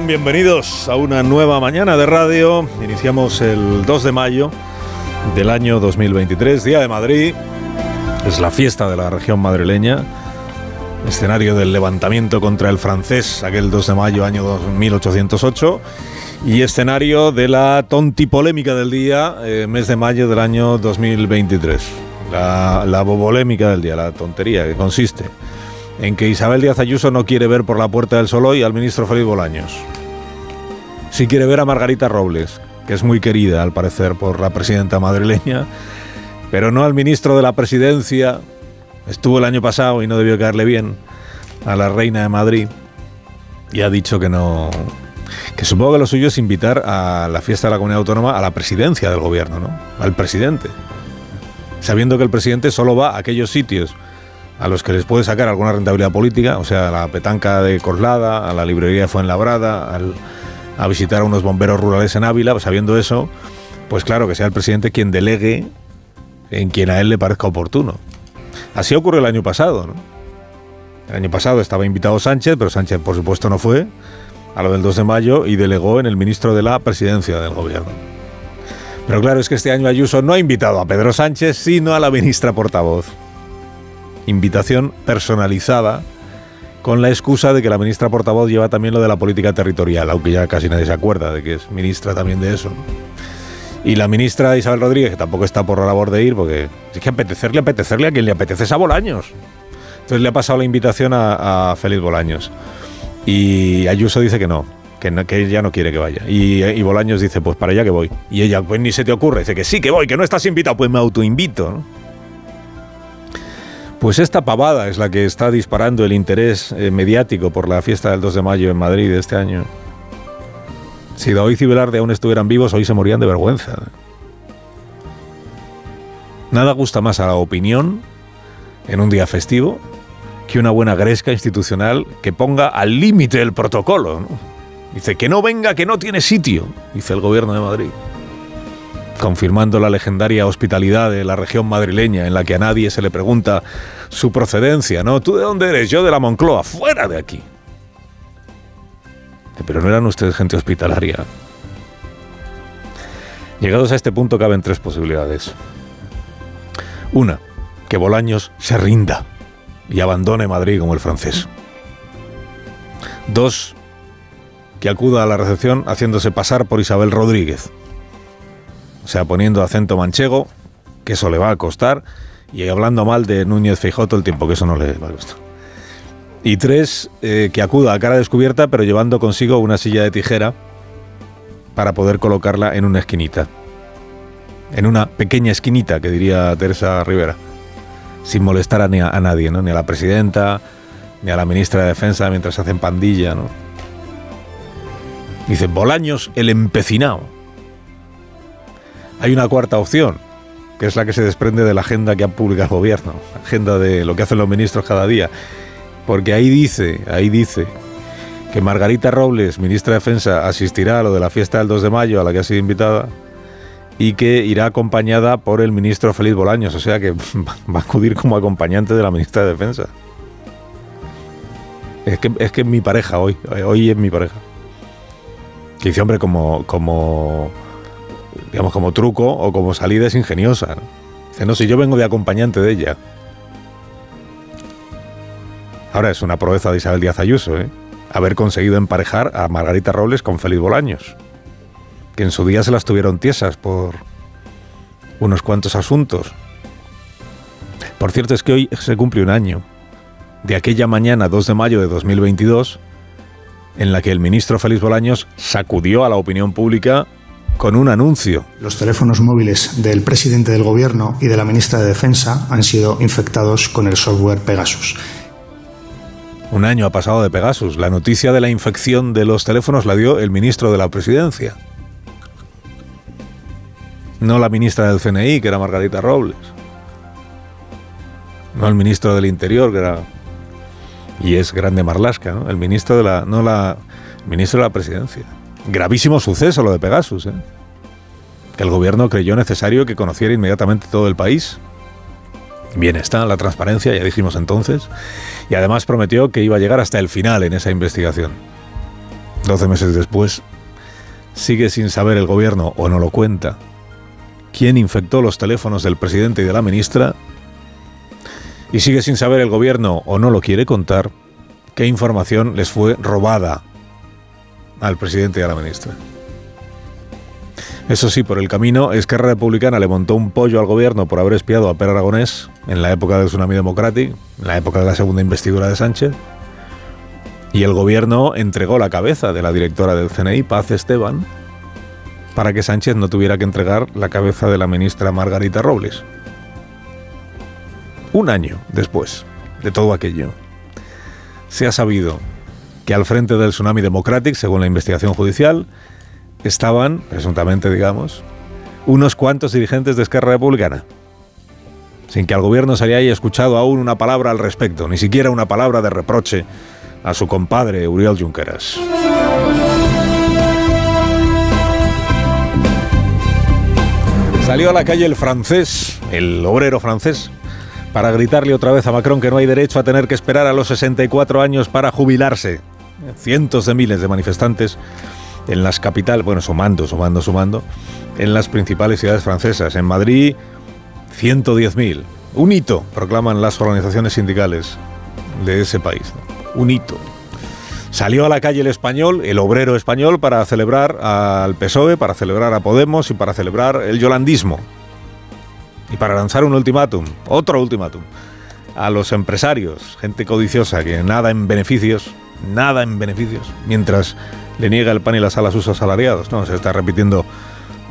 Bienvenidos a una nueva mañana de radio. Iniciamos el 2 de mayo del año 2023, Día de Madrid. Es la fiesta de la región madrileña. Escenario del levantamiento contra el francés, aquel 2 de mayo año 1808. Y escenario de la tontipolémica del día, eh, mes de mayo del año 2023. La, la bobolémica del día, la tontería que consiste en que Isabel Díaz Ayuso no quiere ver por la puerta del sol hoy al ministro Felipe Bolaños. Sí quiere ver a Margarita Robles, que es muy querida al parecer por la presidenta madrileña, pero no al ministro de la presidencia. Estuvo el año pasado y no debió caerle bien a la reina de Madrid y ha dicho que no, que supongo que lo suyo es invitar a la fiesta de la comunidad autónoma a la presidencia del gobierno, ¿no? Al presidente. Sabiendo que el presidente solo va a aquellos sitios a los que les puede sacar alguna rentabilidad política, o sea, a la petanca de Coslada, a la librería de Fuenlabrada, a visitar a unos bomberos rurales en Ávila, pues sabiendo eso, pues claro, que sea el presidente quien delegue en quien a él le parezca oportuno. Así ocurrió el año pasado, ¿no? El año pasado estaba invitado Sánchez, pero Sánchez por supuesto no fue a lo del 2 de mayo y delegó en el ministro de la presidencia del gobierno. Pero claro, es que este año Ayuso no ha invitado a Pedro Sánchez, sino a la ministra portavoz invitación personalizada con la excusa de que la ministra portavoz lleva también lo de la política territorial, aunque ya casi nadie se acuerda de que es ministra también de eso. Y la ministra Isabel Rodríguez, que tampoco está por la labor de ir, porque es que apetecerle, apetecerle a quien le apetece es a Bolaños. Entonces le ha pasado la invitación a, Félix Bolaños. Y Ayuso dice que no, que, que ella no quiere que vaya. Y, y, Bolaños dice, pues para allá que voy. Y ella, pues ni se te ocurre, dice que sí, que voy, que no estás invitado, pues me autoinvito. ¿no? Pues esta pavada es la que está disparando el interés eh, mediático por la fiesta del 2 de mayo en Madrid este año. Si David y Velarde aún estuvieran vivos, hoy se morían de vergüenza. Nada gusta más a la opinión en un día festivo que una buena gresca institucional que ponga al límite el protocolo. Dice que no venga, que no tiene sitio, dice el gobierno de Madrid confirmando la legendaria hospitalidad de la región madrileña en la que a nadie se le pregunta su procedencia, ¿no? ¿Tú de dónde eres? Yo de la Moncloa, fuera de aquí. Pero no eran ustedes gente hospitalaria. Llegados a este punto caben tres posibilidades. Una, que Bolaños se rinda y abandone Madrid como el francés. Dos, que acuda a la recepción haciéndose pasar por Isabel Rodríguez o sea, poniendo acento manchego, que eso le va a costar, y hablando mal de Núñez Feijóo todo el tiempo, que eso no le va a costar. Y tres, eh, que acuda a cara descubierta, pero llevando consigo una silla de tijera para poder colocarla en una esquinita. En una pequeña esquinita, que diría Teresa Rivera. Sin molestar a, a nadie, ¿no? Ni a la presidenta, ni a la ministra de Defensa mientras hacen pandilla, ¿no? Dice, Bolaños el empecinado. Hay una cuarta opción, que es la que se desprende de la agenda que ha publicado el gobierno, agenda de lo que hacen los ministros cada día. Porque ahí dice, ahí dice que Margarita Robles, ministra de Defensa, asistirá a lo de la fiesta del 2 de mayo a la que ha sido invitada y que irá acompañada por el ministro Feliz Bolaños, o sea que va a acudir como acompañante de la ministra de Defensa. Es que es que mi pareja hoy, hoy es mi pareja. Que dice, hombre, como, como digamos, como truco o como salida es ingeniosa. Dice, no, si yo vengo de acompañante de ella. Ahora es una proeza de Isabel Díaz Ayuso, ¿eh? haber conseguido emparejar a Margarita Robles con Félix Bolaños, que en su día se las tuvieron tiesas por unos cuantos asuntos. Por cierto, es que hoy se cumple un año de aquella mañana 2 de mayo de 2022 en la que el ministro Félix Bolaños sacudió a la opinión pública con un anuncio. Los teléfonos móviles del presidente del gobierno y de la ministra de Defensa han sido infectados con el software Pegasus. Un año ha pasado de Pegasus. La noticia de la infección de los teléfonos la dio el ministro de la presidencia. No la ministra del CNI, que era Margarita Robles. No el ministro del Interior, que era. Y es Grande Marlasca, ¿no? El ministro de la. No la. ministro de la presidencia. Gravísimo suceso lo de Pegasus, ¿eh? el gobierno creyó necesario que conociera inmediatamente todo el país. Bien está la transparencia, ya dijimos entonces, y además prometió que iba a llegar hasta el final en esa investigación. 12 meses después, sigue sin saber el gobierno o no lo cuenta quién infectó los teléfonos del presidente y de la ministra y sigue sin saber el gobierno o no lo quiere contar qué información les fue robada al presidente y a la ministra. Eso sí, por el camino, Esquerra Republicana le montó un pollo al gobierno por haber espiado a Per Aragonés en la época del Tsunami Democratic, en la época de la segunda investidura de Sánchez. Y el gobierno entregó la cabeza de la directora del CNI, Paz Esteban, para que Sánchez no tuviera que entregar la cabeza de la ministra Margarita Robles. Un año después de todo aquello, se ha sabido que al frente del Tsunami Democratic, según la investigación judicial, estaban, presuntamente digamos, unos cuantos dirigentes de Esquerra Republicana, sin que al gobierno se le haya escuchado aún una palabra al respecto, ni siquiera una palabra de reproche a su compadre Uriel Junqueras. Salió a la calle el francés, el obrero francés, para gritarle otra vez a Macron que no hay derecho a tener que esperar a los 64 años para jubilarse. Cientos de miles de manifestantes en las capitales, bueno, sumando, sumando, sumando, en las principales ciudades francesas. En Madrid, 110.000. Un hito, proclaman las organizaciones sindicales de ese país. Un hito. Salió a la calle el español, el obrero español, para celebrar al PSOE, para celebrar a Podemos y para celebrar el yolandismo. Y para lanzar un ultimátum, otro ultimátum, a los empresarios, gente codiciosa que nada en beneficios, nada en beneficios, mientras le niega el pan y la sal a sus asalariados. No, se está repitiendo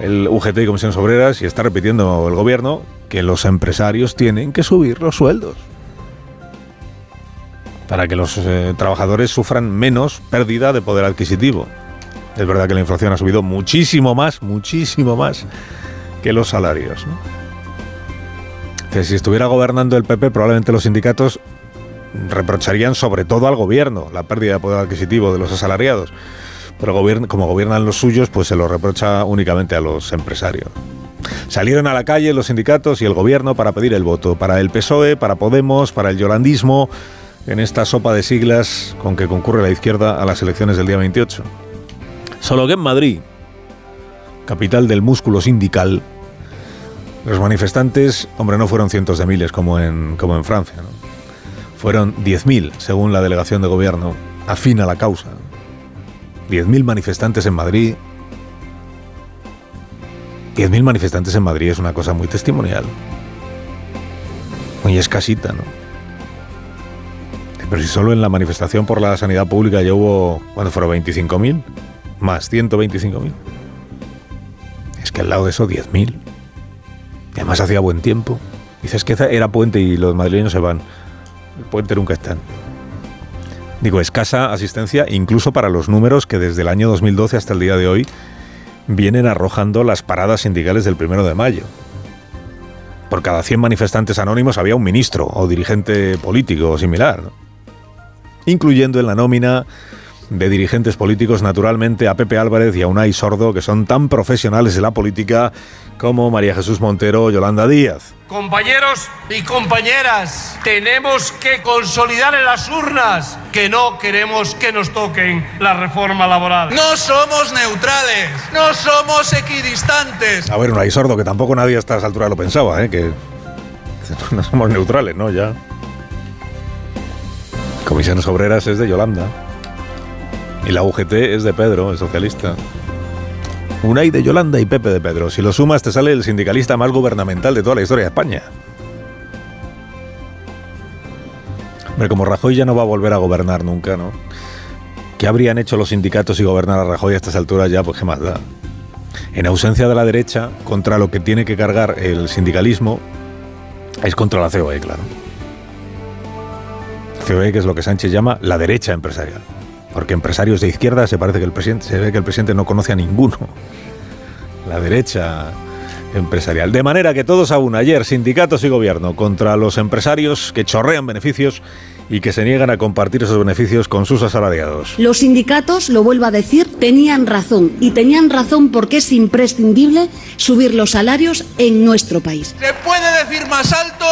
el UGT y Comisiones Obreras y está repitiendo el gobierno que los empresarios tienen que subir los sueldos para que los eh, trabajadores sufran menos pérdida de poder adquisitivo. Es verdad que la inflación ha subido muchísimo más, muchísimo más que los salarios. Que si estuviera gobernando el PP, probablemente los sindicatos reprocharían sobre todo al gobierno la pérdida de poder adquisitivo de los asalariados pero como gobiernan los suyos, pues se lo reprocha únicamente a los empresarios. Salieron a la calle los sindicatos y el gobierno para pedir el voto, para el PSOE, para Podemos, para el yolandismo, en esta sopa de siglas con que concurre la izquierda a las elecciones del día 28. Solo que en Madrid, capital del músculo sindical, los manifestantes, hombre, no fueron cientos de miles como en, como en Francia, ¿no? Fueron 10.000, según la delegación de gobierno, afín a la causa. 10.000 manifestantes en Madrid. 10.000 manifestantes en Madrid es una cosa muy testimonial. Muy escasita, ¿no? Pero si solo en la manifestación por la sanidad pública ya hubo, ¿cuánto fueron? ¿25.000? Más 125.000. Es que al lado de eso 10.000. Y además hacía buen tiempo. Dices que era puente y los madrileños se van. El puente nunca están. Digo, escasa asistencia incluso para los números que desde el año 2012 hasta el día de hoy vienen arrojando las paradas sindicales del primero de mayo. Por cada 100 manifestantes anónimos había un ministro o dirigente político o similar, incluyendo en la nómina de dirigentes políticos naturalmente a Pepe Álvarez y a Unai Sordo, que son tan profesionales de la política como María Jesús Montero o Yolanda Díaz. Compañeros y compañeras, tenemos que consolidar en las urnas que no queremos que nos toquen la reforma laboral. No somos neutrales, no somos equidistantes. A ver, Unai Sordo, que tampoco nadie a estas alturas lo pensaba, ¿eh? que no somos neutrales, ¿no? Ya. Comisiones Obreras es de Yolanda. Y la UGT es de Pedro, el socialista. Unai de Yolanda y Pepe de Pedro. Si lo sumas, te sale el sindicalista más gubernamental de toda la historia de España. Hombre, como Rajoy ya no va a volver a gobernar nunca, ¿no? ¿Qué habrían hecho los sindicatos si gobernara Rajoy a estas alturas ya? Pues qué más da. En ausencia de la derecha, contra lo que tiene que cargar el sindicalismo, es contra la COE, claro. COE, que es lo que Sánchez llama la derecha empresarial. Porque empresarios de izquierda se parece que el presidente, se ve que el presidente no conoce a ninguno. La derecha empresarial. De manera que todos aún ayer, sindicatos y gobierno, contra los empresarios que chorrean beneficios y que se niegan a compartir esos beneficios con sus asalariados. Los sindicatos, lo vuelvo a decir, tenían razón. Y tenían razón porque es imprescindible subir los salarios en nuestro país. Se puede decir más alto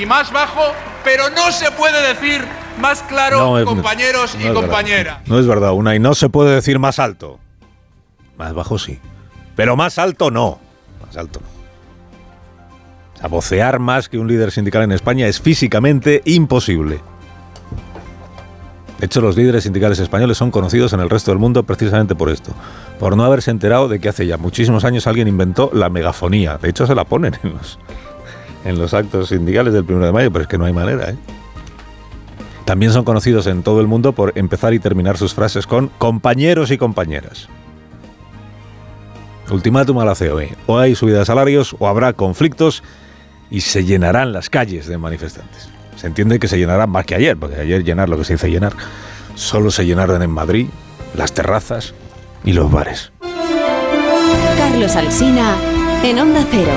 y más bajo, pero no se puede decir más claro, compañeros y compañeras. No es verdad, una y no se puede decir más alto. Más bajo sí. Pero más alto no. Más alto no. O sea, vocear más que un líder sindical en España es físicamente imposible. De hecho, los líderes sindicales españoles son conocidos en el resto del mundo precisamente por esto, por no haberse enterado de que hace ya muchísimos años alguien inventó la megafonía. De hecho, se la ponen en los, en los actos sindicales del 1 de mayo, pero es que no hay manera. ¿eh? También son conocidos en todo el mundo por empezar y terminar sus frases con compañeros y compañeras. Ultimátum a la COE. O hay subida de salarios o habrá conflictos y se llenarán las calles de manifestantes. Se entiende que se llenarán más que ayer, porque ayer llenar lo que se dice llenar. Solo se llenaron en Madrid las terrazas y los bares. Carlos Alsina en Onda Cero.